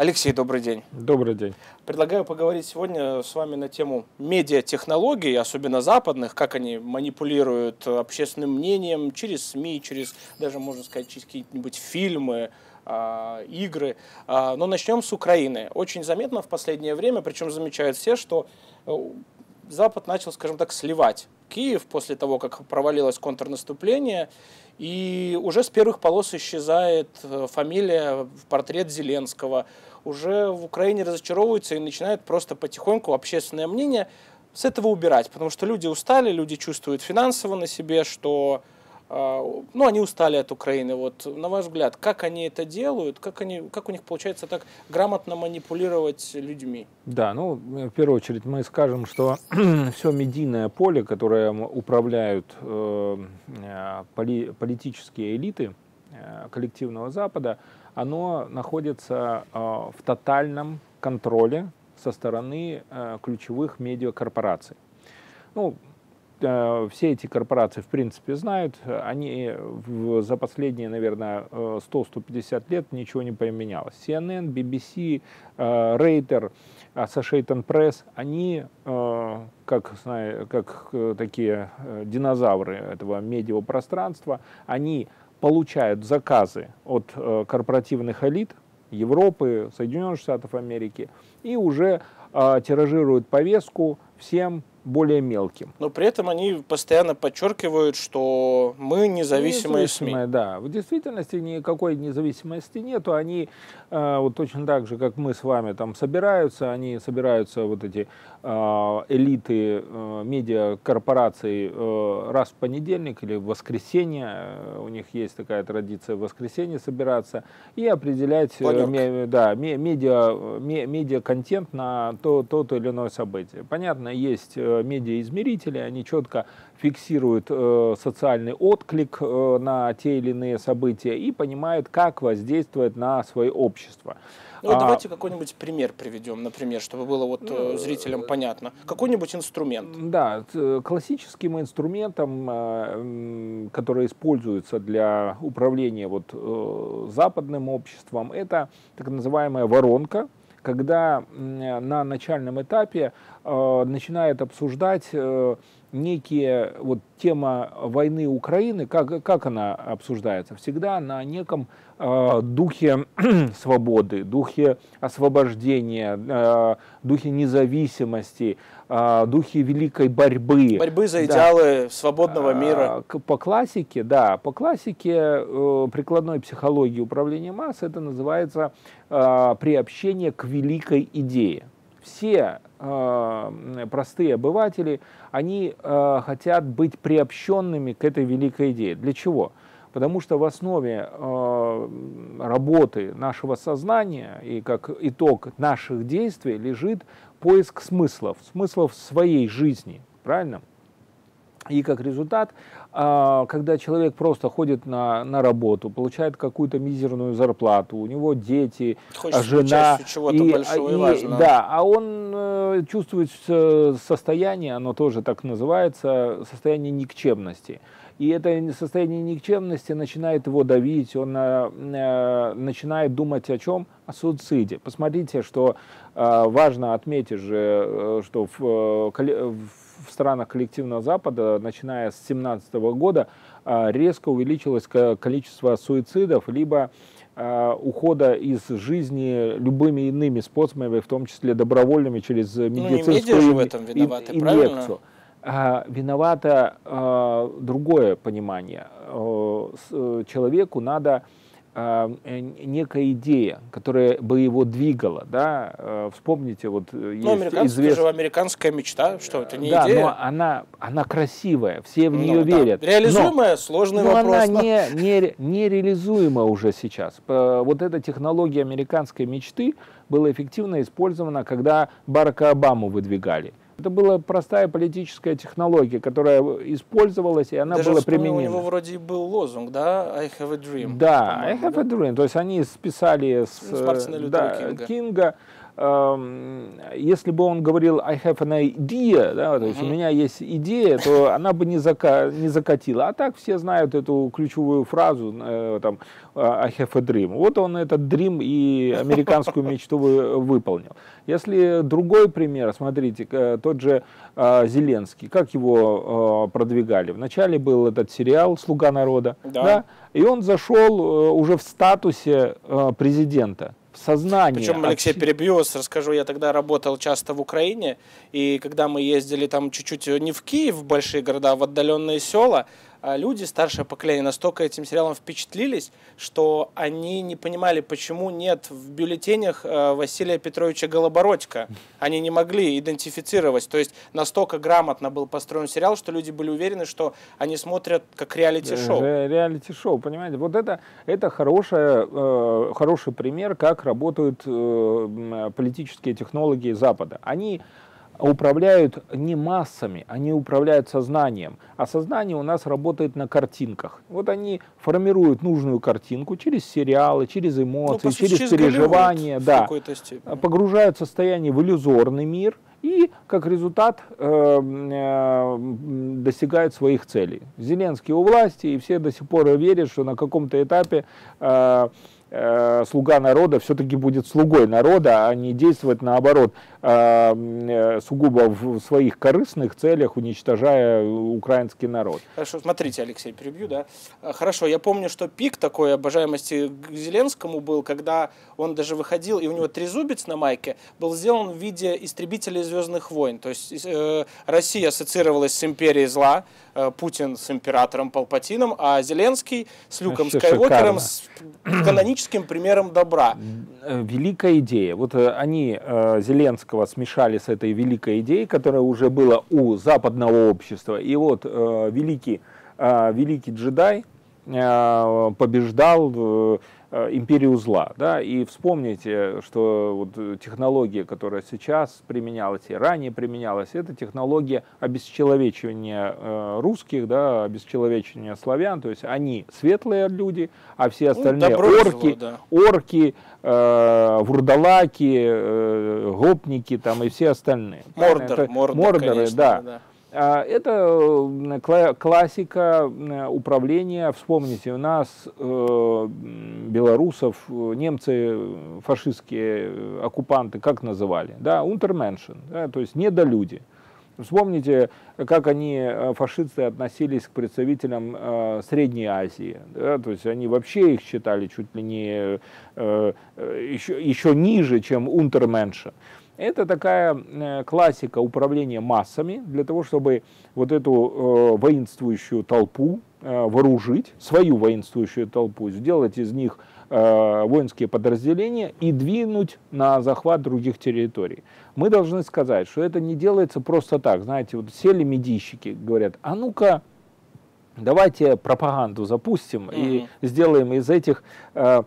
Алексей, добрый день. Добрый день. Предлагаю поговорить сегодня с вами на тему медиатехнологий, особенно западных, как они манипулируют общественным мнением через СМИ, через, даже можно сказать, через какие-нибудь фильмы, а, игры. А, но начнем с Украины. Очень заметно в последнее время, причем замечают все, что э, Запад начал, скажем так, сливать Киев после того, как провалилось контрнаступление, и уже с первых полос исчезает э, фамилия, портрет Зеленского. Уже в Украине разочаровываются и начинают просто потихоньку общественное мнение с этого убирать, потому что люди устали, люди чувствуют финансово на себе, что ну, они устали от Украины. Вот, на ваш взгляд, как они это делают, как, они, как у них получается так грамотно манипулировать людьми? Да, ну, в первую очередь мы скажем, что все медийное поле, которое управляют э, э, поли, политические элиты э, коллективного Запада, оно находится э, в тотальном контроле со стороны э, ключевых медиакорпораций. Ну, Э, все эти корпорации, в принципе, знают, они в, за последние, наверное, 100-150 э, лет ничего не поменялось. CNN, BBC, э, Reuters, Associated Press, они, как, как такие динозавры этого медиапространства, они получают заказы от корпоративных элит Европы, Соединенных Штатов Америки и уже тиражируют повестку всем более мелким. Но при этом они постоянно подчеркивают, что мы независимые, независимые СМИ. Да, в действительности никакой независимости нету. Они э, вот точно так же, как мы с вами там собираются, они собираются вот эти э, элиты э, медиакорпораций э, раз в понедельник или в воскресенье. Э, у них есть такая традиция в воскресенье собираться и определять э, ме, да, медиа, медиа контент на то, то, то или иное событие. Понятно, есть э, медиаизмерители, они четко фиксируют э, социальный отклик э, на те или иные события и понимают, как воздействует на свое общество. Ну, а, давайте какой-нибудь пример приведем, например, чтобы было вот э, зрителям понятно. Какой-нибудь инструмент. Да, классическим инструментом, э, который используется для управления вот, э, западным обществом, это так называемая воронка, когда на начальном этапе э, начинает обсуждать э, некие, вот тема войны Украины, как, как она обсуждается? Всегда на неком э, духе свободы, духе освобождения, э, духе независимости, э, духе великой борьбы. Борьбы за идеалы да. свободного мира. По классике, да, по классике э, прикладной психологии управления массой это называется э, приобщение к великой идее все э, простые обыватели, они э, хотят быть приобщенными к этой великой идее. Для чего? Потому что в основе э, работы нашего сознания и как итог наших действий лежит поиск смыслов, смыслов своей жизни. Правильно? И как результат, а, когда человек просто ходит на, на работу, получает какую-то мизерную зарплату, у него дети, Хочется жена, и, большого и, и да, а он э, чувствует состояние, оно тоже так называется, состояние никчемности. И это состояние никчемности начинает его давить, он э, э, начинает думать о чем? О суициде. Посмотрите, что э, важно отметить же, э, что в, в в странах коллективного Запада, начиная с 2017 года, а, резко увеличилось количество суицидов, либо а, ухода из жизни любыми иными способами, в том числе добровольными через медицинскую ну, в этом виноваты, инъекцию. А, виновато другое понимание. А, человеку надо э, некая идея, которая бы его двигала, да, э, вспомните, вот э, ну, есть извест... же американская мечта, что это не да, идея. но она, она красивая, все в ну, нее да. верят. Реализуемая, но, сложный но вопрос. она но... не, не, не реализуема уже сейчас. Вот эта технология американской мечты была эффективно использована, когда Барака Обаму выдвигали. Это была простая политическая технология, которая использовалась, и она Даже была применима. у него вроде был лозунг, да, I have a dream. Да, I have да? a dream. То есть они списали с, с Мартина да, Кинга. Кинга если бы он говорил I have an idea, да, то есть у меня есть идея, то она бы не, зака, не закатила. А так все знают эту ключевую фразу, э, там, I have a dream. Вот он этот dream и американскую мечту выполнил. Если другой пример, смотрите, тот же э, Зеленский, как его э, продвигали? Вначале был этот сериал «Слуга народа», да. Да? и он зашел уже в статусе президента сознание. Причем, Алексей, перебью вас, расскажу, я тогда работал часто в Украине, и когда мы ездили там чуть-чуть не в Киев, в большие города, а в отдаленные села, а люди, старшее поколение, настолько этим сериалом впечатлились, что они не понимали, почему нет в бюллетенях э, Василия Петровича Голобородько. Они не могли идентифицировать. То есть настолько грамотно был построен сериал, что люди были уверены, что они смотрят как реалити-шоу. Реалити-шоу, понимаете? Вот это, это хорошая, э, хороший пример, как работают э, политические технологии Запада. Они управляют не массами, они управляют сознанием. А сознание у нас работает на картинках. Вот они формируют нужную картинку через сериалы, через эмоции, ну, через, через переживания, да, погружают состояние в иллюзорный мир и как результат э, э, достигают своих целей. Зеленский у власти, и все до сих пор верят, что на каком-то этапе Э, слуга народа все-таки будет слугой народа, а не действовать наоборот, э, э, сугубо в своих корыстных целях, уничтожая украинский народ. Хорошо, смотрите, Алексей, перебью, да? Хорошо, я помню, что пик такой обожаемости к Зеленскому был, когда он даже выходил, и у него трезубец на майке был сделан в виде истребителей Звездных войн. То есть э, Россия ассоциировалась с империей зла, э, Путин с императором Палпатином, а Зеленский с Люком Вообще Скайуокером, с каноническим примером добра. Э, великая идея. Вот э, они э, Зеленского смешали с этой великой идеей, которая уже была у западного общества. И вот великий, великий джедай побеждал Э, империю зла. Да? И вспомните, что вот технология, которая сейчас применялась и ранее применялась, это технология обесчеловечивания э, русских, да, обесчеловечивания славян. То есть они светлые люди, а все ну, остальные ну, орки, зло, да. орки, э, вурдалаки, э, гопники там, и все остальные. Мордор, это, Мордор, мордоры, конечно, да. да. А, это классика управления. Вспомните, у нас э, белорусов, немцы фашистские э, оккупанты как называли? Да, унтерменшен, да, то есть недолюди. Вспомните, как они, э, фашисты, относились к представителям э, Средней Азии. Да? То есть они вообще их считали чуть ли не э, еще, еще ниже, чем унтерменшен. Это такая э, классика управления массами для того, чтобы вот эту э, воинствующую толпу э, вооружить, свою воинствующую толпу, сделать из них воинские подразделения и двинуть на захват других территорий. Мы должны сказать, что это не делается просто так. Знаете, вот сели медийщики, говорят, а ну-ка, давайте пропаганду запустим mm-hmm. и сделаем из этих э,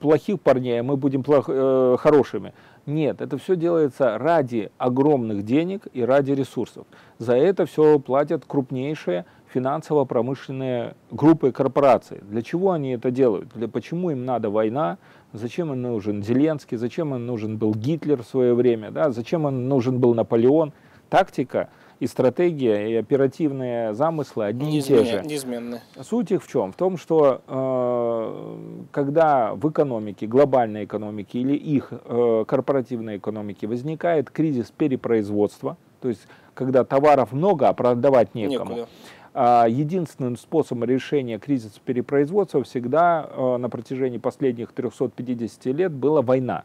плохих парней, мы будем плох, э, хорошими. Нет, это все делается ради огромных денег и ради ресурсов. За это все платят крупнейшие финансово-промышленные группы корпораций. Для чего они это делают? Для, почему им надо война? Зачем им нужен Зеленский? Зачем им нужен был Гитлер в свое время? Да? Зачем им нужен был Наполеон? Тактика – и стратегия, и оперативные замыслы одни Неизмен, и те же. Неизменны. Суть их в чем? В том, что э, когда в экономике, глобальной экономике или их э, корпоративной экономике возникает кризис перепроизводства, то есть когда товаров много, а продавать некому, Некуда. А единственным способом решения кризиса перепроизводства всегда э, на протяжении последних 350 лет была война.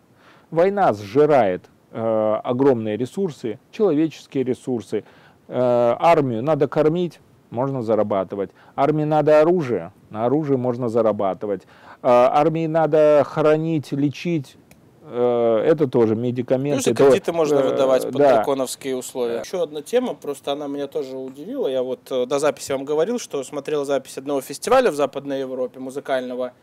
Война сжирает э, огромные ресурсы, человеческие ресурсы, армию надо кормить, можно зарабатывать. Армии надо оружие, на оружие можно зарабатывать. Э, армии надо хоронить, лечить, э, это тоже медикаменты. Плюс кредиты можно выдавать под да. драконовские условия. Еще одна тема, просто она меня тоже удивила. Я вот до записи вам говорил, что смотрел запись одного фестиваля в Западной Европе музыкального,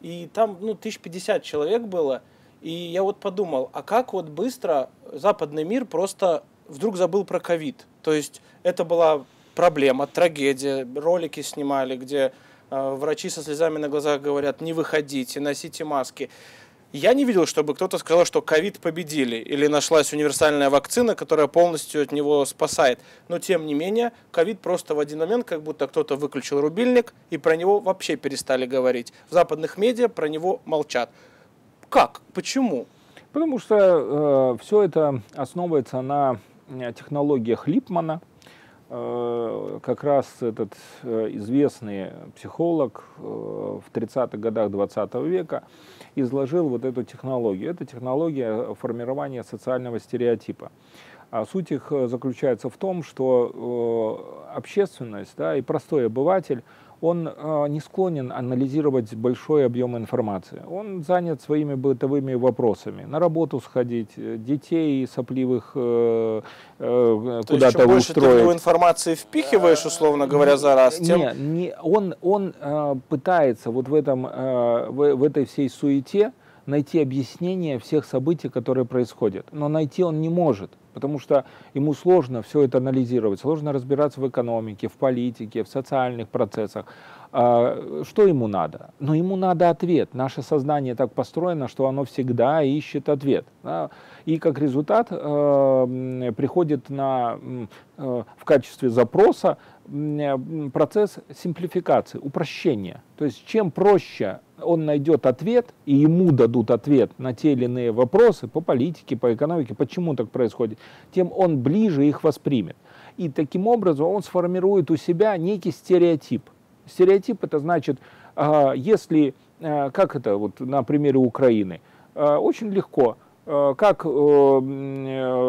и там ну, 1050 человек было. И я вот подумал, а как вот быстро западный мир просто вдруг забыл про ковид. То есть это была проблема, трагедия. Ролики снимали, где э, врачи со слезами на глазах говорят, не выходите, носите маски. Я не видел, чтобы кто-то сказал, что ковид победили или нашлась универсальная вакцина, которая полностью от него спасает. Но тем не менее, ковид просто в один момент, как будто кто-то выключил рубильник и про него вообще перестали говорить. В западных медиа про него молчат. Как? Почему? Потому что э, все это основывается на технологиях Липмана. Э, как раз этот э, известный психолог э, в 30-х годах 20 века изложил вот эту технологию. Это технология формирования социального стереотипа. А суть их заключается в том, что общественность да, и простой обыватель он э, не склонен анализировать большой объем информации. Он занят своими бытовыми вопросами. На работу сходить, э, детей сопливых э, э, куда-то устроить. чем больше ты в информации впихиваешь, условно говоря, за раз, тем... Не, не, он, он пытается вот в, этом, в, в этой всей суете найти объяснение всех событий, которые происходят. Но найти он не может потому что ему сложно все это анализировать, сложно разбираться в экономике, в политике, в социальных процессах. А, что ему надо? Но ему надо ответ. Наше сознание так построено, что оно всегда ищет ответ. И как результат э, приходит на, э, в качестве запроса процесс симплификации, упрощения. То есть чем проще он найдет ответ, и ему дадут ответ на те или иные вопросы по политике, по экономике, почему так происходит, тем он ближе их воспримет. И таким образом он сформирует у себя некий стереотип. Стереотип это значит, а, если, а, как это вот на примере Украины, а, очень легко, как э,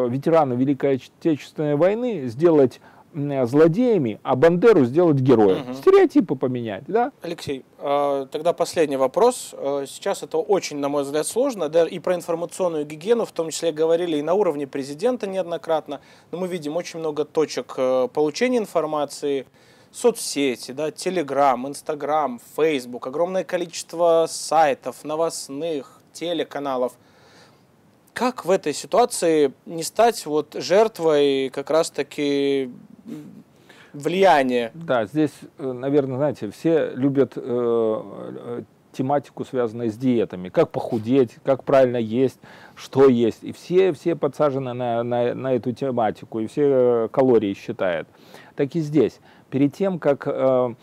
ветераны Великой Отечественной войны сделать злодеями, а Бандеру сделать героем. Угу. Стереотипы поменять, да? Алексей, а, тогда последний вопрос. А, сейчас это очень, на мой взгляд, сложно, да, и про информационную гигиену в том числе говорили и на уровне президента неоднократно, но мы видим очень много точек э, получения информации, соцсети, да, Телеграм, Инстаграм, Фейсбук, огромное количество сайтов, новостных, телеканалов – как в этой ситуации не стать вот жертвой как раз-таки влияния? Да, здесь, э, наверное, знаете, все любят э, э, тематику, связанную с диетами. Как похудеть, как правильно есть, что есть. И все, все подсажены на, на, на эту тематику, и все э, калории считают. Так и здесь. Перед тем, как э,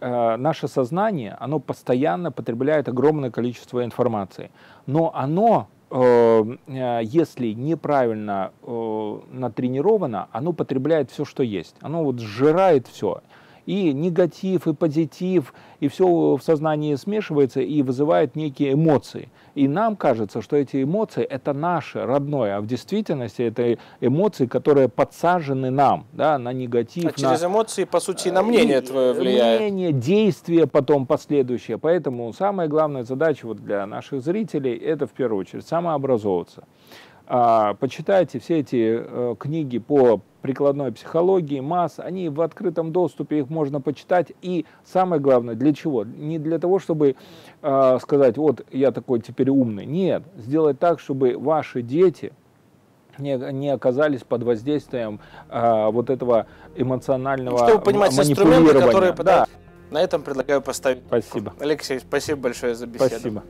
наше сознание, оно постоянно потребляет огромное количество информации. Но оно если неправильно э, натренировано, оно потребляет все, что есть. Оно вот сжирает все и негатив, и позитив, и все в сознании смешивается и вызывает некие эмоции. И нам кажется, что эти эмоции это наше родное, а в действительности это эмоции, которые подсажены нам, да, на негатив. А через на... эмоции, по сути, на мнение и, твое влияет. Мнение, действие потом последующее. Поэтому самая главная задача вот для наших зрителей это в первую очередь самообразовываться. А, почитайте все эти э, книги по прикладной психологии, масс, они в открытом доступе, их можно почитать. И самое главное, для чего? Не для того, чтобы э, сказать, вот я такой теперь умный. Нет, сделать так, чтобы ваши дети не, не оказались под воздействием э, вот этого эмоционального Чтобы понимать инструменты, которые да. На этом предлагаю поставить. Спасибо. Алексей, спасибо большое за беседу. Спасибо.